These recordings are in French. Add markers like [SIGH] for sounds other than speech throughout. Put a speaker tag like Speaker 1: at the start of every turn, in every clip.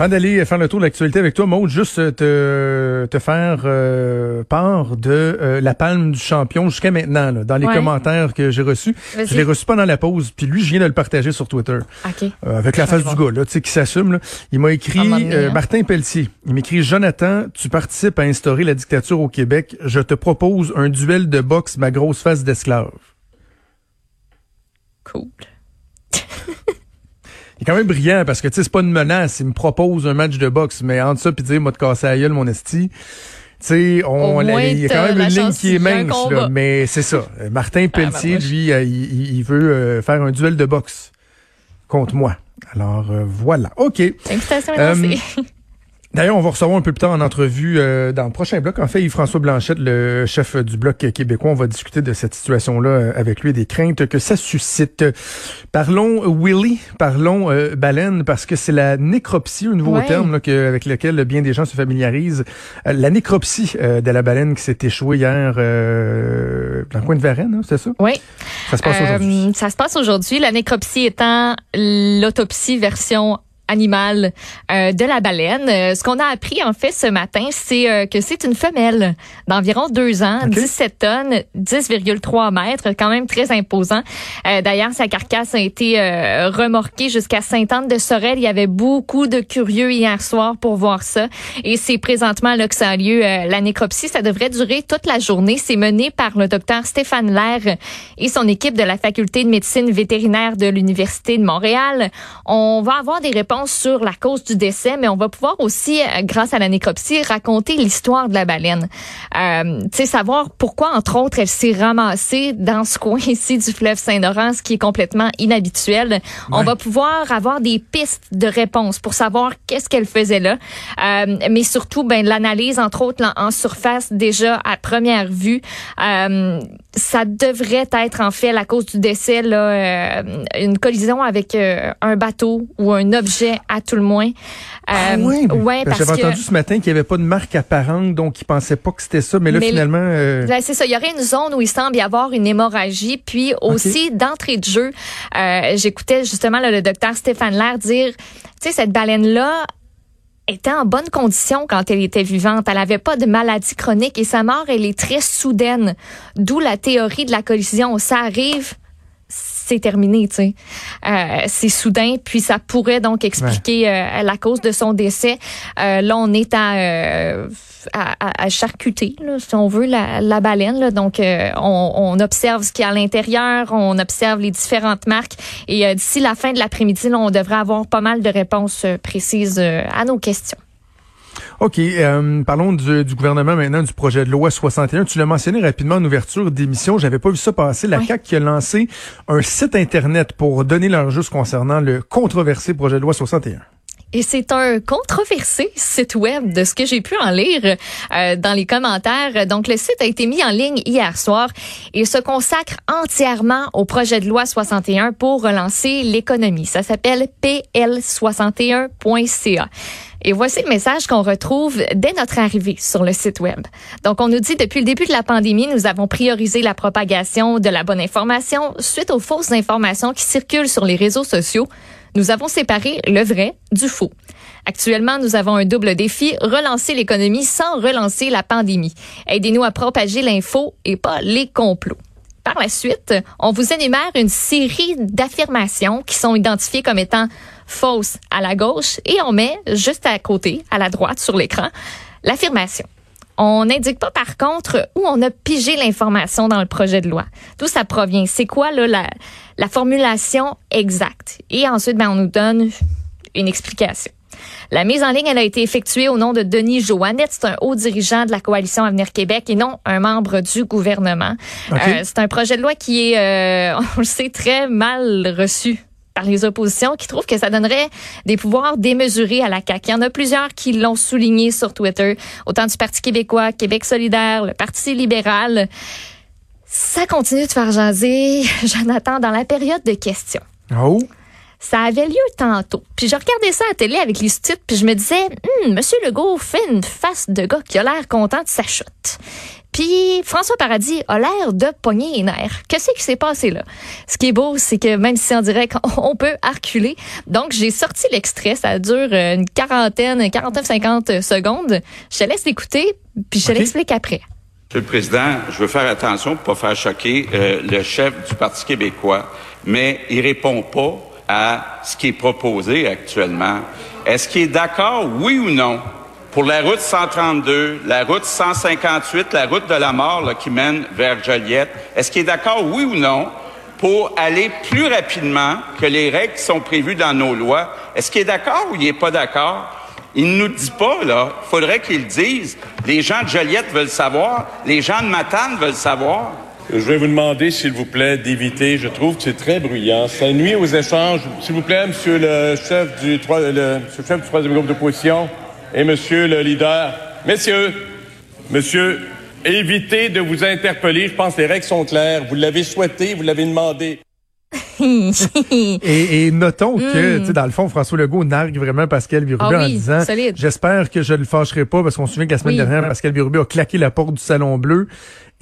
Speaker 1: Avant d'aller faire le tour de l'actualité avec toi, Maud, juste te, te faire euh, part de euh, la palme du champion jusqu'à maintenant, là, dans les
Speaker 2: Ouais.
Speaker 1: commentaires que j'ai reçus. Je l'ai reçu pendant la pause, puis lui, je viens de le partager sur Twitter. Euh, avec la face du gars, là, tu sais, qui s'assume. Il m'a écrit, euh,
Speaker 2: hein.
Speaker 1: Martin Pelletier, il m'écrit, Jonathan, tu participes à instaurer la dictature au Québec. Je te propose un duel de boxe, ma grosse face d'esclave.
Speaker 2: Cool.
Speaker 1: Il est quand même brillant parce que, tu sais, c'est pas une menace. Il me propose un match de boxe, mais entre ça puis dire, moi, te casser la gueule, mon esti. Tu sais, on, il y a quand même une ligne qui est mince, là, mais c'est ça. Euh, Martin Pelletier,
Speaker 2: ben, moi,
Speaker 1: lui, euh, il, veut euh, faire un duel de boxe contre moi. Alors, euh, voilà. OK.
Speaker 2: Invitation
Speaker 1: Euh. [LAUGHS] D'ailleurs, on va recevoir un peu plus tard en entrevue euh, dans le prochain bloc. En fait, Yves-François Blanchette, le chef du bloc québécois, on va discuter de cette situation-là euh, avec lui et des craintes que ça suscite. Parlons Willy, parlons euh, baleine, parce que c'est la nécropsie, un nouveau
Speaker 2: Ouais.
Speaker 1: terme là, que- avec lequel bien des gens se familiarisent. Euh, la nécropsie euh, de la baleine qui s'est échouée hier euh, dans le coin de Varennes, hein, c'est ça?
Speaker 2: Oui.
Speaker 1: Ça se passe aujourd'hui.
Speaker 2: ça se passe aujourd'hui. La nécropsie étant l'autopsie version animale euh, de la baleine. Euh, ce qu'on a appris en fait ce matin, c'est euh, que c'est une femelle d'environ deux ans,
Speaker 1: Ok.
Speaker 2: 17 tonnes, 10,3 mètres, quand même très imposant. D'ailleurs, sa carcasse a été remorquée jusqu'à Sainte-Anne-de-Sorel. Il y avait beaucoup de curieux hier soir pour voir ça. Et c'est présentement là que ça a lieu. la nécropsie, ça devrait durer toute la journée. C'est mené par le docteur Stéphane Lair et son équipe de la faculté de médecine vétérinaire de l'Université de Montréal. On va avoir des réponses sur la cause du décès, mais on va pouvoir aussi, euh, grâce à la nécropsie, raconter l'histoire de la baleine. Euh, tu sais, savoir pourquoi, entre autres, elle s'est ramassée dans ce [LAUGHS] coin ici du fleuve Saint-Laurent, ce qui est complètement inhabituel. On va pouvoir avoir des pistes de réponses pour savoir qu'est-ce qu'elle faisait là, Euh, mais surtout, ben l'analyse, entre autres, là, en surface, déjà à première vue, euh, ça devrait être en fait la cause du décès là, euh, une collision avec euh, un bateau ou un objet à tout le moins.
Speaker 1: Ah
Speaker 2: Euh,
Speaker 1: oui,
Speaker 2: ouais, parce
Speaker 1: j'avais entendu ce matin qu'il n'y avait pas de marque apparente, donc il pensait pas que c'était ça, mais là
Speaker 2: Mais
Speaker 1: finalement, euh,
Speaker 2: Là, c'est ça. Il y aurait une zone où il semble y avoir une hémorragie. Puis aussi, d'entrée de jeu, euh, j'écoutais justement là, le docteur Stéphane Lair dire, tu sais, cette baleine-là était en bonne condition quand elle était vivante. Elle avait pas de maladie chronique et sa mort, elle est très soudaine. D'où la théorie de la collision. Ça arrive, c'est terminé, tu sais. Euh, c'est soudain, puis ça pourrait donc expliquer euh, la cause de son décès. Euh, là, on est à, euh, à, à- à charcuter, là, si on veut, la, la baleine. Là. Donc, euh, on, on observe ce qu'il y a à l'intérieur, on observe les différentes marques. Et euh, d'ici la fin de l'après-midi, on devrait avoir pas mal de réponses précises euh, à nos questions.
Speaker 1: OK, euh, parlons du, du gouvernement maintenant, du projet de loi 61. Tu l'as mentionné rapidement en ouverture d'émission, j'avais pas vu ça passer. La
Speaker 2: Oui.
Speaker 1: CAQ qui a lancé un site Internet pour donner leur juste concernant le controversé projet de loi 61.
Speaker 2: Et c'est un controversé site web de ce que j'ai pu en lire euh, dans les commentaires. Donc, le site a été mis en ligne hier soir et se consacre entièrement au projet de loi 61 pour relancer l'économie. Ça s'appelle pl61.ca. Et voici le message qu'on retrouve dès notre arrivée sur le site web. Donc, on nous dit depuis le début de la pandémie, nous avons priorisé la propagation de la bonne information suite aux fausses informations qui circulent sur les réseaux sociaux. Nous avons séparé le vrai du faux. Actuellement, nous avons un double défi, relancer l'économie sans relancer la pandémie. Aidez-nous à propager l'info et pas les complots. Par la suite, on vous énumère une série d'affirmations qui sont identifiées comme étant fausses à la gauche et on met juste à côté, à la droite sur l'écran, l'affirmation. On n'indique pas par contre où on a pigé l'information dans le projet de loi. D'où ça provient? C'est quoi là, la, la formulation exacte? Et ensuite, ben, on nous donne une explication. La mise en ligne, elle a été effectuée au nom de Denis Joannette. C'est un haut dirigeant de la coalition Avenir Québec et non un membre du gouvernement. Euh, c'est un projet de loi qui est, euh, [LAUGHS] on le sait, très mal reçu par les oppositions qui trouvent que ça donnerait des pouvoirs démesurés à la CAQ. Il y en a plusieurs qui l'ont souligné sur Twitter, autant du Parti québécois, Québec solidaire, le Parti libéral. Ça continue de faire jaser, [LAUGHS] Jonathan, dans la période de questions.
Speaker 1: Oh.
Speaker 2: Ça avait lieu tantôt. Puis je regardais ça à la télé avec les sous-titres, puis je me disais, hum, Monsieur Legault fait une face de gars qui a l'air content de sa chute. Puis François Paradis a l'air de pogner les nerfs. Qu'est-ce qui s'est passé là? Ce qui est beau, c'est que même si [LAUGHS] on dirait qu'on peut arculer. Donc, j'ai sorti l'extrait. Ça dure une quarantaine, quarantaine, cinquante secondes. Je te laisse l'écouter, puis je te l'explique après.
Speaker 3: Monsieur le Président, je veux faire attention pour pas faire choquer euh, le chef du Parti québécois, mais il répond pas à ce qui est proposé actuellement. Est-ce qu'il est d'accord, oui ou non, pour la route 132, la route 158, la route de la mort là, qui mène vers Joliette? Est-ce qu'il est d'accord, oui ou non, pour aller plus rapidement que les règles qui sont prévues dans nos lois? Est-ce qu'il est d'accord ou il n'est pas d'accord? Il ne nous dit pas, là. Il faudrait qu'il dise. Les gens de Joliette veulent savoir. Les gens de Matane veulent savoir.
Speaker 4: Je vais vous demander, s'il vous plaît, d'éviter. Je trouve que c'est très bruyant. Ça nuit aux échanges. S'il vous plaît, monsieur le chef du, le, chef du troisième groupe d'opposition et monsieur le leader. Messieurs, monsieur, évitez de vous interpeller. Je pense que les règles sont claires. Vous l'avez souhaité, vous l'avez demandé.
Speaker 1: et, et, notons que, tu sais, dans le fond, François Legault nargue vraiment Pascal Birubé ah en disant J'espère que je ne le fâcherai pas parce qu'on se souvient que la semaine dernière, Pascal Birubé a claqué la porte du Salon Bleu.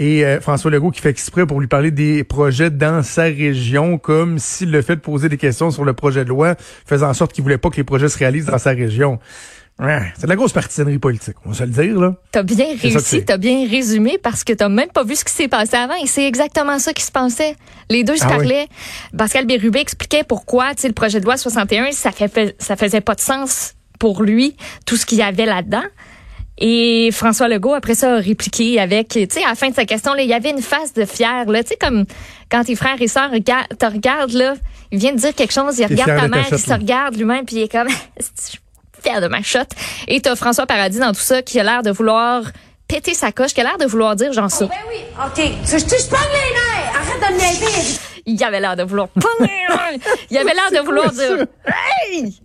Speaker 1: Et euh, François Legault qui fait exprès pour lui parler des projets dans sa région, comme s'il le fait de poser des questions sur le projet de loi, faisant en sorte qu'il voulait pas que les projets se réalisent dans sa région. Ouais, c'est de la grosse partisanerie politique, on va se le dire, là.
Speaker 2: T'as bien réussi, t'as bien résumé parce que t'as même pas vu ce qui s'est passé avant et c'est exactement ça qui se passait. Les deux se ah parlaient. Pascal Bérubé expliquait pourquoi, tu sais, le projet de loi 61, ça, fait, ça faisait pas de sens pour lui, tout ce qu'il y avait là-dedans. Et François Legault, après ça, a répliqué avec, tu sais, à la fin de sa question, là, il y avait une face de fier, là, tu sais, comme quand tes frères et sœurs te regardent, là, il vient de dire quelque chose, il regarde ta mère, il se regarde lui-même, puis il est comme, [LAUGHS] fier de ma shot. Et t'as François Paradis dans tout ça qui a l'air de vouloir péter sa coche, qui a l'air de vouloir dire genre ça.
Speaker 5: Oh, ben oui, OK. Je, je, je les nerfs? Arrête de me niaiser.
Speaker 2: Il avait l'air de vouloir Il avait l'air de vouloir dire Hey!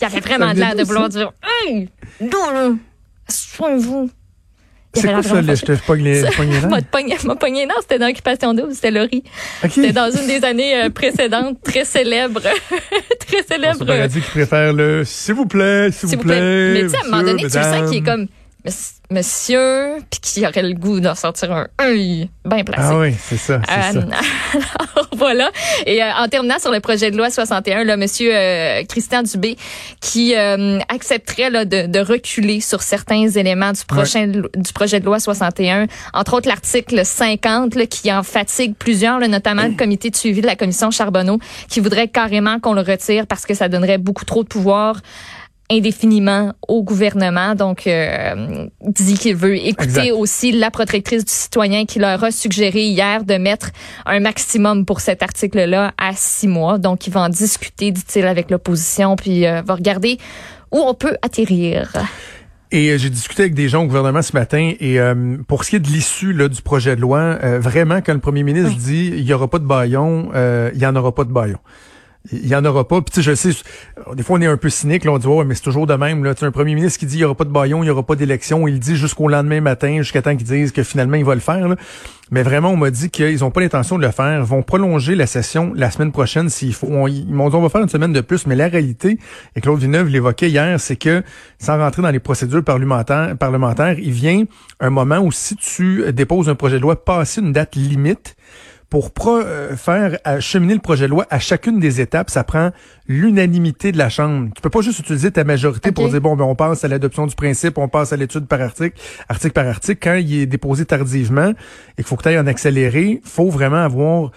Speaker 2: Il avait vraiment l'air de vouloir dire Hey! Non, soignez-vous.
Speaker 1: C'est quoi ça, je te pogne les,
Speaker 2: M'a pogné, non, c'était dans Occupation Double, c'était Laurie. C'était dans une des années euh, précédentes, très célèbre. [LAUGHS] très célèbre.
Speaker 1: On dit qu'il préfère le s'il vous plaît, s'il vous, plaît.
Speaker 2: Mais tu sais, à un moment donné, tu le sens qu'il est comme monsieur, puis qui aurait le goût d'en sortir un œil bien placé.
Speaker 1: Ah oui, c'est ça, c'est ça. [LAUGHS]
Speaker 2: Alors, voilà. Et euh, en terminant sur le projet de loi 61, là, monsieur euh, Christian Dubé, qui euh, accepterait là, de, de, reculer sur certains éléments du prochain du projet de loi 61, entre autres l'article 50, là, qui en fatigue plusieurs, là, notamment le comité de suivi de la commission Charbonneau, qui voudrait carrément qu'on le retire parce que ça donnerait beaucoup trop de pouvoir indéfiniment au gouvernement. Donc, euh, dit qu'il veut écouter aussi la protectrice du citoyen qui leur a suggéré hier de mettre un maximum pour cet article-là à six mois. Donc, il va en discuter, dit-il, avec l'opposition, puis euh, va regarder où on peut atterrir.
Speaker 1: Et euh, j'ai discuté avec des gens au gouvernement ce matin et euh, pour ce qui est de l'issue du projet de loi, vraiment quand le premier ministre dit il y aura pas de baillon, il y en aura pas de baillon il y en aura pas. Puis je sais, des fois on est un peu cynique, là, on dit ouais, mais c'est toujours de même. Là, un premier ministre qui dit il y aura pas de baillon, il y aura pas d'élection, il dit jusqu'au lendemain matin, jusqu'à temps qu'ils disent que finalement il va le faire. Là. Mais vraiment, on m'a dit qu'ils ont pas l'intention de le faire. vont prolonger la session la semaine prochaine s'il faut. ils m'ont dit on va faire une semaine de plus. Mais la réalité, et Claude Villeneuve l'évoquait hier, c'est que sans rentrer dans les procédures parlementaires, parlementaires, il vient un moment où si tu déposes un projet de loi passer une date limite pour euh, faire cheminer le projet de loi à chacune des étapes, ça prend l'unanimité de la Chambre. Tu peux pas juste utiliser ta majorité pour dire bon ben on passe à l'adoption du principe, on passe à l'étude par article, article par article. Quand il est déposé tardivement et qu'il faut que tu ailles en accéléré, faut vraiment avoir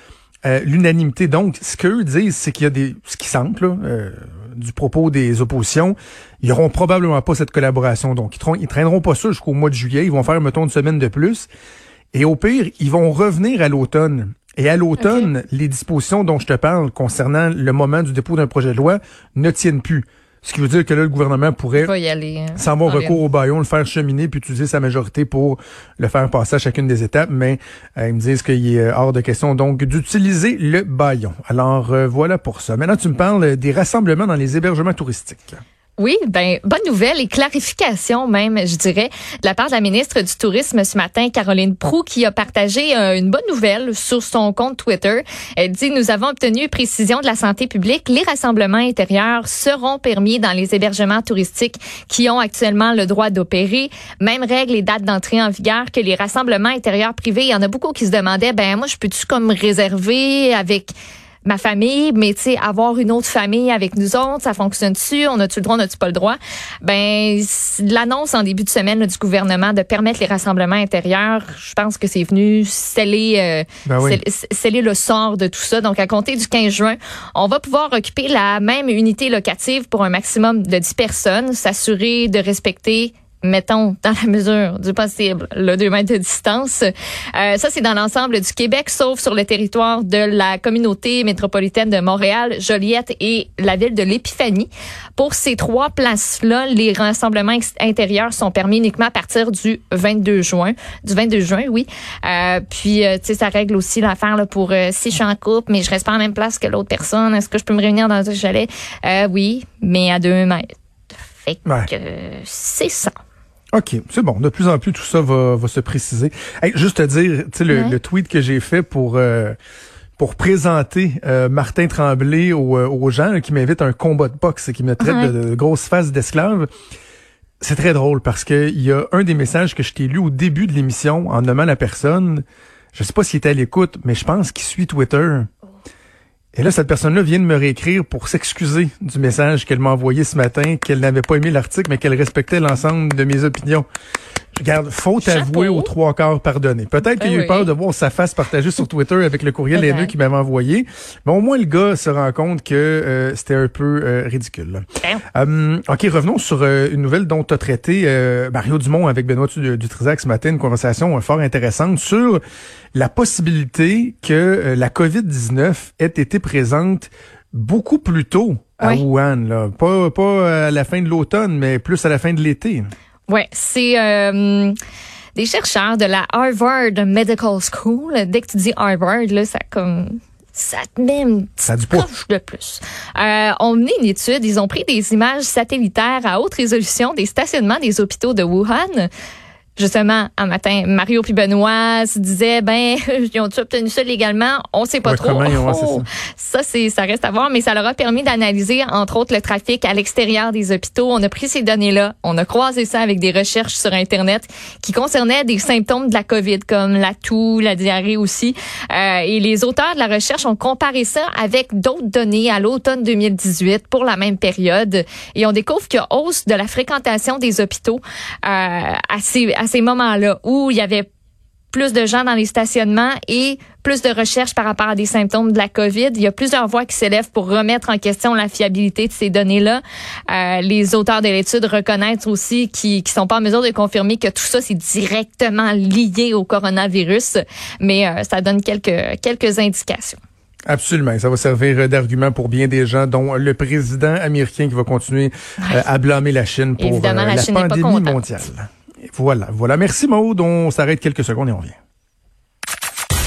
Speaker 1: euh, l'unanimité. Donc, ce qu'eux disent, c'est qu'il y a des ce qui semble euh, du propos des oppositions, ils auront probablement pas cette collaboration. Donc, ils, ils traîneront pas ça jusqu'au mois de juillet. Ils vont faire mettons une semaine de plus. Et au pire, ils vont revenir à l'automne et à l'automne, les dispositions dont je te parle concernant le moment du dépôt d'un projet de loi ne tiennent plus. Ce qui veut dire que là, le gouvernement pourrait,
Speaker 2: y aller, hein,
Speaker 1: sans avoir recours au baillon, le faire cheminer puis utiliser sa majorité pour le faire passer à chacune des étapes. Mais euh, ils me disent qu'il est hors de question donc d'utiliser le baillon. Alors euh, voilà pour ça. Maintenant, tu me parles des rassemblements dans les hébergements touristiques.
Speaker 2: Oui, ben bonne nouvelle et clarification même, je dirais, de la part de la ministre du Tourisme ce matin, Caroline Prou, qui a partagé euh, une bonne nouvelle sur son compte Twitter. Elle dit nous avons obtenu précision de la santé publique, les rassemblements intérieurs seront permis dans les hébergements touristiques qui ont actuellement le droit d'opérer. Même règles et dates d'entrée en vigueur que les rassemblements intérieurs privés. Il y en a beaucoup qui se demandaient ben moi je peux-tu comme réserver avec ma famille, mais tu sais, avoir une autre famille avec nous autres, ça fonctionne-tu? On a-tu le droit, on a-tu pas le droit? Ben, l'annonce en début de semaine du gouvernement de permettre les rassemblements intérieurs, je pense que c'est venu sceller, euh, ben sceller le sort de tout ça. Donc, à compter du 15 juin, on va pouvoir occuper la même unité locative pour un maximum de 10 personnes, s'assurer de respecter mettons, dans la mesure du possible, le 2 mètres de distance. Euh, ça, c'est dans l'ensemble du Québec, sauf sur le territoire de la communauté métropolitaine de Montréal, Joliette et la ville de l'Épiphanie. Pour ces trois places-là, les rassemblements intérieurs sont permis uniquement à partir du 22 juin. Du 22 juin, oui. Euh, puis, euh, tu sais, ça règle aussi l'affaire là, pour si je suis en couple, mais je reste pas en même place que l'autre personne. Est-ce que je peux me réunir dans un chalet? oui, mais à 2 mètres. Fait que c'est ça.
Speaker 1: OK, c'est bon. De plus en plus, tout ça va, va se préciser. juste te dire, tu sais, le, tweet que j'ai fait pour euh, pour présenter euh, Martin Tremblay aux, euh, aux gens qui m'invitent à un combat de boxe et qui me traite de, de grosse face d'esclave. C'est très drôle parce que il y a un des messages que je t'ai lu au début de l'émission en nommant la personne. Je sais pas s'il était à l'écoute, mais je pense qu'il suit Twitter. Et là, cette personne-là vient de me réécrire pour s'excuser du message qu'elle m'a envoyé ce matin, qu'elle n'avait pas aimé l'article, mais qu'elle respectait l'ensemble de mes opinions. Regarde, faute avouée aux trois quarts pardonné. Peut-être qu'il a eu ben peur de voir sa face partagée sur Twitter avec le courriel haineux qu'il m'avait envoyé, mais au moins le gars se rend compte que euh, c'était un peu euh, ridicule. Ben. Hum, ok, revenons sur euh, une nouvelle dont tu as traité Mario Dumont avec Benoît Dutrisac ce matin, une conversation fort intéressante sur la possibilité que la COVID-19 ait été présente beaucoup plus tôt à Wuhan, là. Pas, pas à la fin de l'automne, mais plus à la fin de l'été.
Speaker 2: Ouais, c'est euh, des chercheurs de la Harvard Medical School. Dès que tu dis Harvard, là, ça comme ça te met une petite de plus. Euh, ont mené une étude, ils ont pris des images satellitaires à haute résolution des stationnements des hôpitaux de Wuhan justement, un matin, Mario puis Benoît se disaient, ben, [LAUGHS] ils ont obtenu ça légalement? On sait pas trop. Oh, [LAUGHS] ça, c'est, ça reste à voir, mais ça leur a permis d'analyser, entre autres, le trafic à l'extérieur des hôpitaux. On a pris ces données-là, on a croisé ça avec des recherches sur Internet qui concernaient des symptômes de la COVID, comme la toux, la diarrhée aussi. Euh, et les auteurs de la recherche ont comparé ça avec d'autres données à l'automne 2018 pour la même période. Et on découvre qu'il y a hausse de la fréquentation des hôpitaux euh, à ces, à ces moments-là où il y avait plus de gens dans les stationnements et plus de recherches par rapport à des symptômes de la COVID. Il y a plusieurs voix qui s'élèvent pour remettre en question la fiabilité de ces données-là. Euh, les auteurs de l'étude reconnaissent aussi qu'ils ne sont pas en mesure de confirmer que tout ça, c'est directement lié au coronavirus, mais euh, ça donne quelques, quelques indications.
Speaker 1: Absolument. Ça va servir d'argument pour bien des gens, dont le président américain qui va continuer euh, à blâmer la Chine pour la, la pandémie mondiale. Voilà, voilà. Merci Maud. On s'arrête quelques secondes et on revient.